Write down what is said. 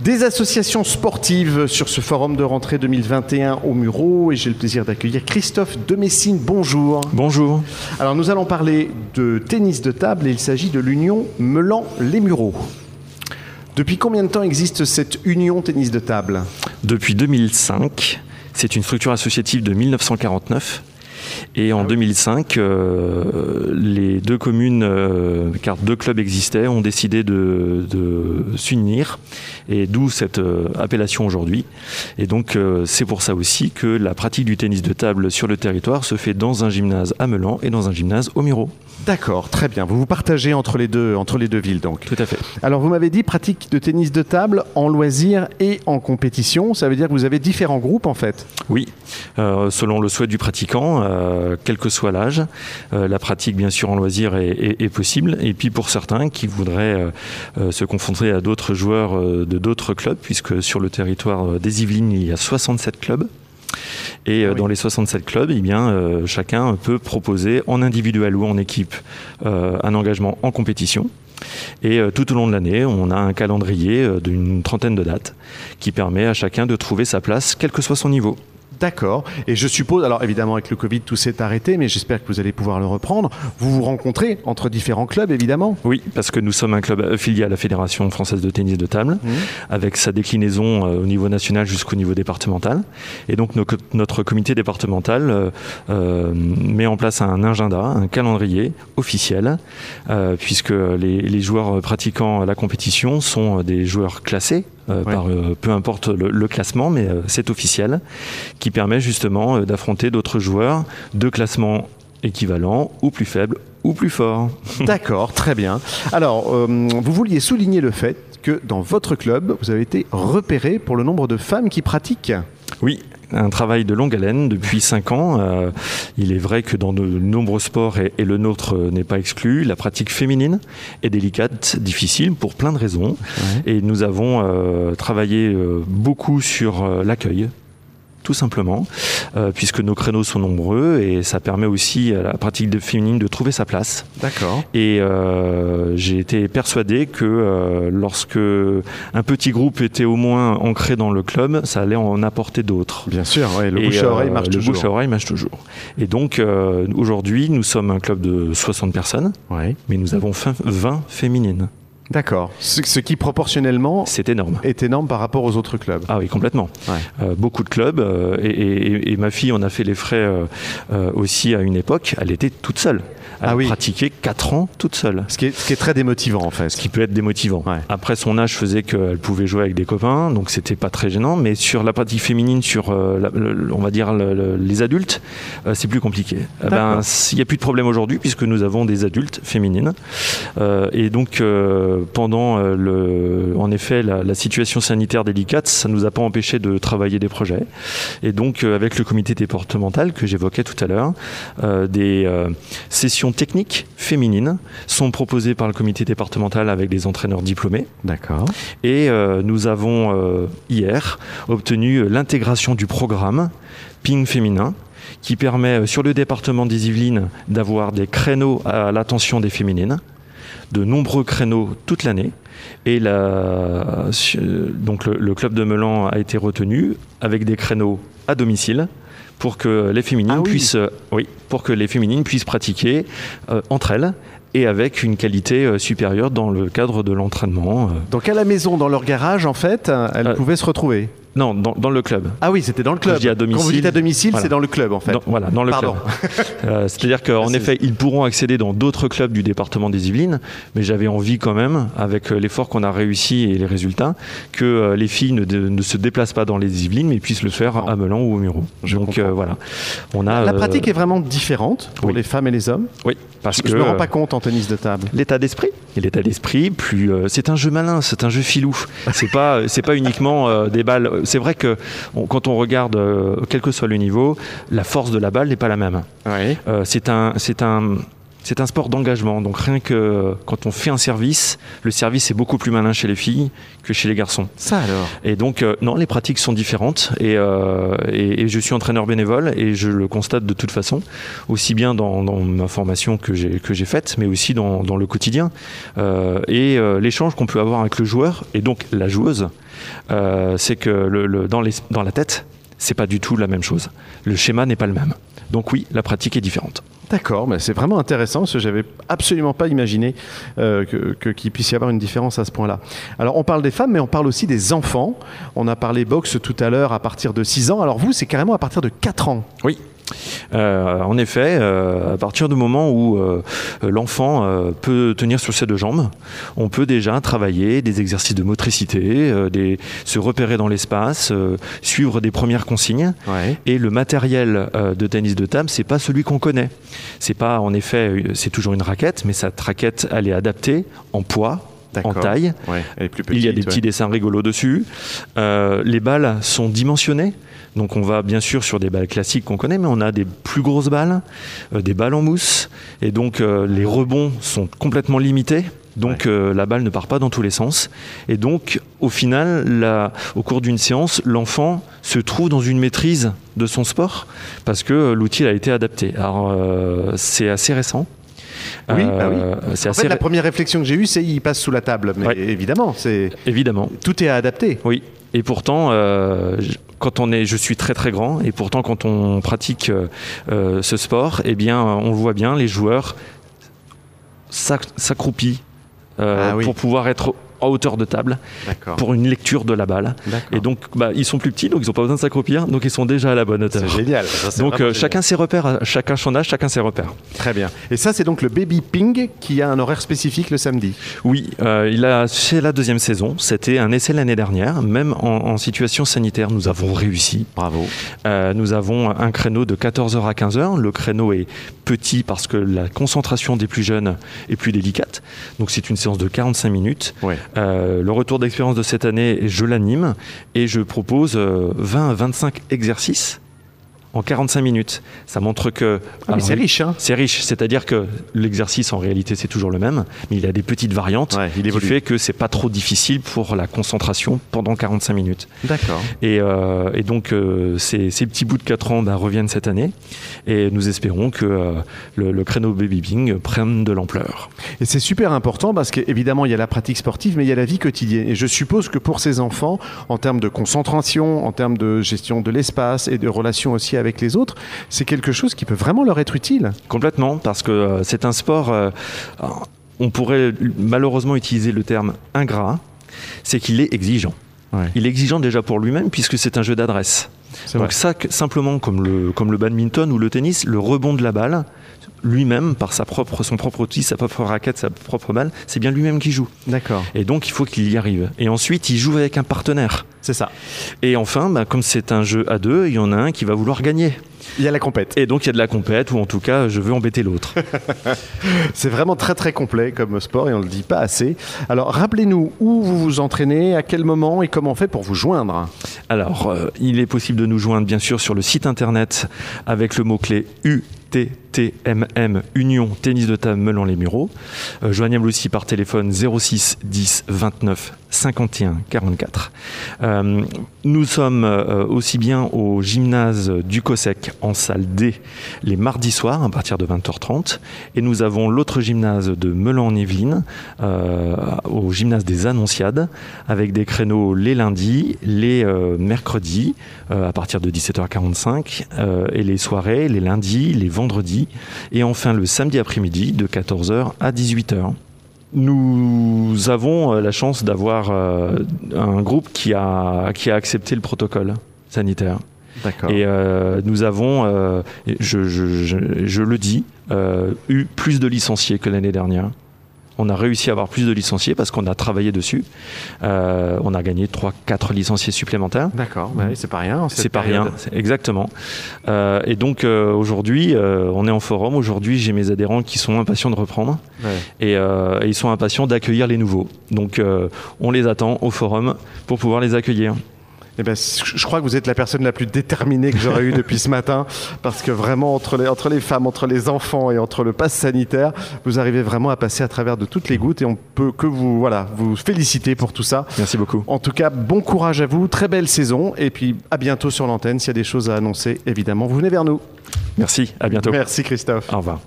Des associations sportives sur ce forum de rentrée 2021 au Muro et j'ai le plaisir d'accueillir Christophe Demessine. Bonjour. Bonjour. Alors nous allons parler de tennis de table et il s'agit de l'union Melan-les Mureaux. Depuis combien de temps existe cette union tennis de table? Depuis 2005. C'est une structure associative de 1949 et en 2005, ah euh, les deux communes, euh, car deux clubs existaient, ont décidé de, s'unir, et d'où cette euh, appellation aujourd'hui. Et donc, c'est pour ça aussi que la pratique du tennis de table sur le territoire se fait dans un gymnase à Melan et dans un gymnase au Muro. D'accord, très bien. Vous vous partagez entre les deux, entre les deux villes, donc. Tout à fait. Alors, vous m'avez dit pratique de tennis de table en loisir et en compétition. Ça veut dire que vous avez différents groupes, en fait. Oui, selon le souhait du pratiquant. Euh, quel que soit l'âge. Euh, la pratique, bien sûr, en loisir est, possible. Et puis pour certains qui voudraient euh, se confronter à d'autres joueurs de d'autres clubs, puisque sur le territoire des Yvelines, il y a 67 clubs. Et dans les 67 clubs, eh bien, chacun peut proposer en individuel ou en équipe un engagement en compétition. Et tout au long de l'année, on a un calendrier d'une trentaine de dates qui permet à chacun de trouver sa place, quel que soit son niveau. D'accord. Et je suppose, alors évidemment avec le Covid tout s'est arrêté, mais j'espère que vous allez pouvoir le reprendre. Vous vous rencontrez entre différents clubs évidemment Oui, parce que nous sommes un club affilié à la Fédération française de tennis de table, mmh. avec sa déclinaison euh, au niveau national jusqu'au niveau départemental. Et donc notre comité départemental euh, euh, met en place un agenda, un calendrier officiel, puisque les, les joueurs pratiquant la compétition sont des joueurs classés euh, par euh, peu importe le, classement, mais euh, c'est officiel, qui permet justement d'affronter d'autres joueurs de classement équivalent ou plus faible ou plus fort. D'accord, très bien. Alors, vous vouliez souligner le fait que dans votre club, vous avez été repéré pour le nombre de femmes qui pratiquent. Oui, un travail de longue haleine depuis 5 ans. Euh, il est vrai que dans de nombreux sports, et, le nôtre n'est pas exclu, la pratique féminine est délicate, difficile pour plein de raisons. Et nous avons euh, travaillé euh, beaucoup sur l'accueil tout simplement, euh, puisque nos créneaux sont nombreux et ça permet aussi à la pratique de féminine de trouver sa place. D'accord. Et euh, j'ai été persuadé que euh, lorsque un petit groupe était au moins ancré dans le club, ça allait en apporter d'autres. Bien sûr, le bouche à oreille marche le toujours. bouche à oreille marche toujours. Et donc aujourd'hui, nous sommes un club de 60 personnes, mais nous avons 20 féminines. D'accord. Ce, qui proportionnellement c'est énorme. Est énorme par rapport aux autres clubs. Ah oui, complètement. Euh, beaucoup de clubs euh, et, ma fille en a fait les frais euh, aussi à une époque. Elle était toute seule. Elle ah a pratiqué 4 ans toute seule. Ce qui, est, très démotivant en fait. Ce qui peut être démotivant. Après, son âge faisait qu'elle pouvait jouer avec des copains, donc c'était pas très gênant. Mais sur la pratique féminine, sur on va dire les adultes, c'est plus compliqué. Eh ben, il n'y a plus de problème aujourd'hui puisque nous avons des adultes féminines. et donc pendant euh, le, en effet la, situation sanitaire délicate, ça ne nous a pas empêché de travailler des projets. Et donc euh, avec le comité départemental que j'évoquais tout à l'heure, euh, des sessions techniques féminines sont proposées par le comité départemental avec des entraîneurs diplômés. D'accord. Et nous avons hier obtenu l'intégration du programme Ping féminin qui permet sur le département des Yvelines d'avoir des créneaux à l'attention des féminines de nombreux créneaux toute l'année. Et la, donc le, club de Melan a été retenu avec des créneaux à domicile pour que les féminines ah puissent, oui, pour que les féminines puissent pratiquer euh, entre elles et avec une qualité euh, supérieure dans le cadre de l'entraînement. Euh. Donc à la maison, dans leur garage, en fait, elles pouvaient se retrouver non, dans, le club. Ah oui, c'était dans le club. à domicile. Quand vous dites à domicile, c'est dans le club en fait. voilà, dans le club. Euh, c'est-à-dire qu'en effet, ils pourront accéder dans d'autres clubs du département des Yvelines, mais j'avais envie quand même, avec euh, l'effort qu'on a réussi et les résultats, que euh, les filles ne, se déplacent pas dans les Yvelines, mais puissent le faire à Melan ou au Muro. Donc voilà. On a, La pratique est vraiment différente pour les femmes et les hommes Oui, parce je, que. Je me rends pas compte en tennis de table. L'état d'esprit L'état d'esprit, plus. c'est un jeu malin, c'est un jeu filou. C'est pas, pas uniquement des balles. C'est vrai que quand on regarde, euh, quel que soit le niveau, la force de la balle n'est pas la même. Euh, c'est un, c'est un C'est un sport d'engagement. Donc rien que quand on fait un service, le service est beaucoup plus malin chez les filles que chez les garçons. Ça alors? Et donc, euh, non, les pratiques sont différentes. Et, euh, et, et je suis entraîneur bénévole et je le constate de toute façon, aussi bien dans, dans ma formation que j'ai que j'ai faite, mais aussi dans, dans le quotidien. Euh, et l'échange qu'on peut avoir avec le joueur et donc la joueuse, c'est que le, le- dans, les, dans la tête, c'est pas du tout la même chose. Le schéma n'est pas le même. Donc oui, la pratique est différente. D'accord, mais c'est vraiment intéressant parce que j'avais absolument pas imaginé euh, que- que- qu'il puisse y avoir une différence à ce point-là. Alors on parle des femmes, mais on parle aussi des enfants. On a parlé boxe tout à l'heure à partir de 6 ans. Alors vous, c'est carrément à partir de 4 ans. Oui. Euh, en effet, euh, à partir du moment où euh, l'enfant peut tenir sur ses deux jambes, on peut déjà travailler des exercices de motricité, des, se repérer dans l'espace, suivre des premières consignes. Ouais. Et le matériel de tennis de table, c'est pas celui qu'on connaît. C'est pas, en effet, c'est toujours une raquette, mais cette raquette, elle est adaptée en poids, en taille. Ouais, elle est plus petite. Il y a des ouais. petits dessins rigolos dessus. Euh, les balles sont dimensionnées. Donc on va bien sûr sur des balles classiques qu'on connaît, mais on a des plus grosses balles, euh, des balles en mousse. Et donc euh, les rebonds sont complètement limités. Donc euh, la balle ne part pas dans tous les sens. Et donc au final, la- au cours d'une séance, l'enfant se trouve dans une maîtrise de son sport parce que l'outil a été adapté. Alors c'est assez récent. Oui, bah oui. C'est En fait, la première réflexion que j'ai eue, c'est il passe sous la table. Mais Ouais. évidemment, c'est évidemment. tout est à adapter. Oui, et pourtant, euh, quand on est, je suis très très grand, et pourtant quand on pratique euh, euh, ce sport, eh bien, on voit bien les joueurs s'ac- s'accroupillent euh, Ah oui. pour pouvoir être en hauteur de table pour une lecture de la balle. Et donc, bah, ils sont plus petits, donc ils n'ont pas besoin de s'accroupir, donc ils sont déjà à la bonne hauteur. C'est génial. Ça, Donc euh, chacun ses repères, à- chacun son âge, chacun ses repères. Très bien. Et ça, c'est donc le Baby Ping qui a un horaire spécifique le samedi. Oui, euh, il a c'est la deuxième saison. C'était un essai l'année dernière, même en, en situation sanitaire, nous avons réussi. Bravo. Euh, nous avons un créneau de 14h à 15h. Le créneau est petit parce que la concentration des plus jeunes est plus délicate. Donc c'est une séance de 45 minutes. Ouais. Euh, le retour d'expérience de cette année, je l'anime et je propose euh, 20 à 25 exercices en 45 minutes. Ça montre que... Ah, c'est riche, hein C'est riche, c'est-à-dire que l'exercice en réalité c'est toujours le même, mais il a des petites variantes Ouais, il qui évolue. fait que c'est pas trop difficile pour la concentration pendant 45 minutes. D'accord. Et, euh, et donc, euh, ces, ces petits bouts de 4 ans bah, reviennent cette année. Et nous espérons que euh, le, le créneau Baby Bing prenne de l'ampleur. Et c'est super important parce qu'évidemment, il y a la pratique sportive, mais il y a la vie quotidienne. Et je suppose que pour ces enfants, en termes de concentration, en termes de gestion de l'espace et de relation aussi avec les autres, c'est quelque chose qui peut vraiment leur être utile. Complètement, parce que euh, c'est un sport, euh, on pourrait malheureusement utiliser le terme ingrat, c'est qu'il est exigeant. Ouais. Il est exigeant déjà pour lui-même puisque c'est un jeu d'adresse. Donc ça, simplement comme le, comme le badminton ou le tennis, le rebond de la balle, lui-même, par sa propre, son propre outil, sa propre raquette, sa propre balle, c'est bien lui-même qui joue. D'accord. Et donc il faut qu'il y arrive. Et ensuite, il joue avec un partenaire. C'est ça. Et enfin, bah, comme c'est un jeu à deux, il y en a un qui va vouloir gagner. Il y a la compète. Et donc il y a de la compète, ou en tout cas, je veux embêter l'autre. C'est vraiment très très complet comme sport et on ne le dit pas assez. Alors rappelez-nous où vous vous entraînez, à quel moment et comment on fait pour vous joindre. Alors, euh, il est possible de nous joindre bien sûr sur le site internet avec le mot-clé UTTMM, Union Tennis de Table Melan les Mureaux. Euh, joignable aussi par téléphone 06 10 29 51 44. Euh, nous sommes euh, aussi bien au gymnase du COSEC en salle D les mardis soirs à partir de 20h30 et nous avons l'autre gymnase de Melan en Yvelines euh, au gymnase des Annonciades avec des créneaux les lundis, les mercredis à partir de 17h45 euh, et les soirées, les lundis, les vendredis et enfin le samedi après-midi de 14h à 18h. Nous avons euh, la chance d'avoir euh, un groupe qui a, qui a accepté le protocole sanitaire. D'accord. Et euh, nous avons, euh, je, je- je- je le dis, euh, eu plus de licenciés que l'année dernière. On a réussi à avoir plus de licenciés parce qu'on a travaillé dessus. Euh, on a gagné 3-4 licenciés supplémentaires. D'accord. Ouais, c'est pas rien. C'est pas rien, exactement. Euh, et donc euh, aujourd'hui, on est en forum. Aujourd'hui, j'ai mes adhérents qui sont impatients de reprendre Ouais. et, et ils sont impatients d'accueillir les nouveaux. Donc on les attend au forum pour pouvoir les accueillir. Eh ben, je crois que vous êtes la personne la plus déterminée que j'aurais eue depuis ce matin, parce que vraiment, entre les, entre les femmes, entre les enfants et entre le pass sanitaire, vous arrivez vraiment à passer à travers de toutes les gouttes et on peut que vous, voilà, vous féliciter pour tout ça. Merci beaucoup. En tout cas, bon courage à vous, très belle saison et puis à bientôt sur l'antenne. S'il y a des choses à annoncer, évidemment, vous venez vers nous. Merci, à bientôt. Merci Christophe. Au revoir.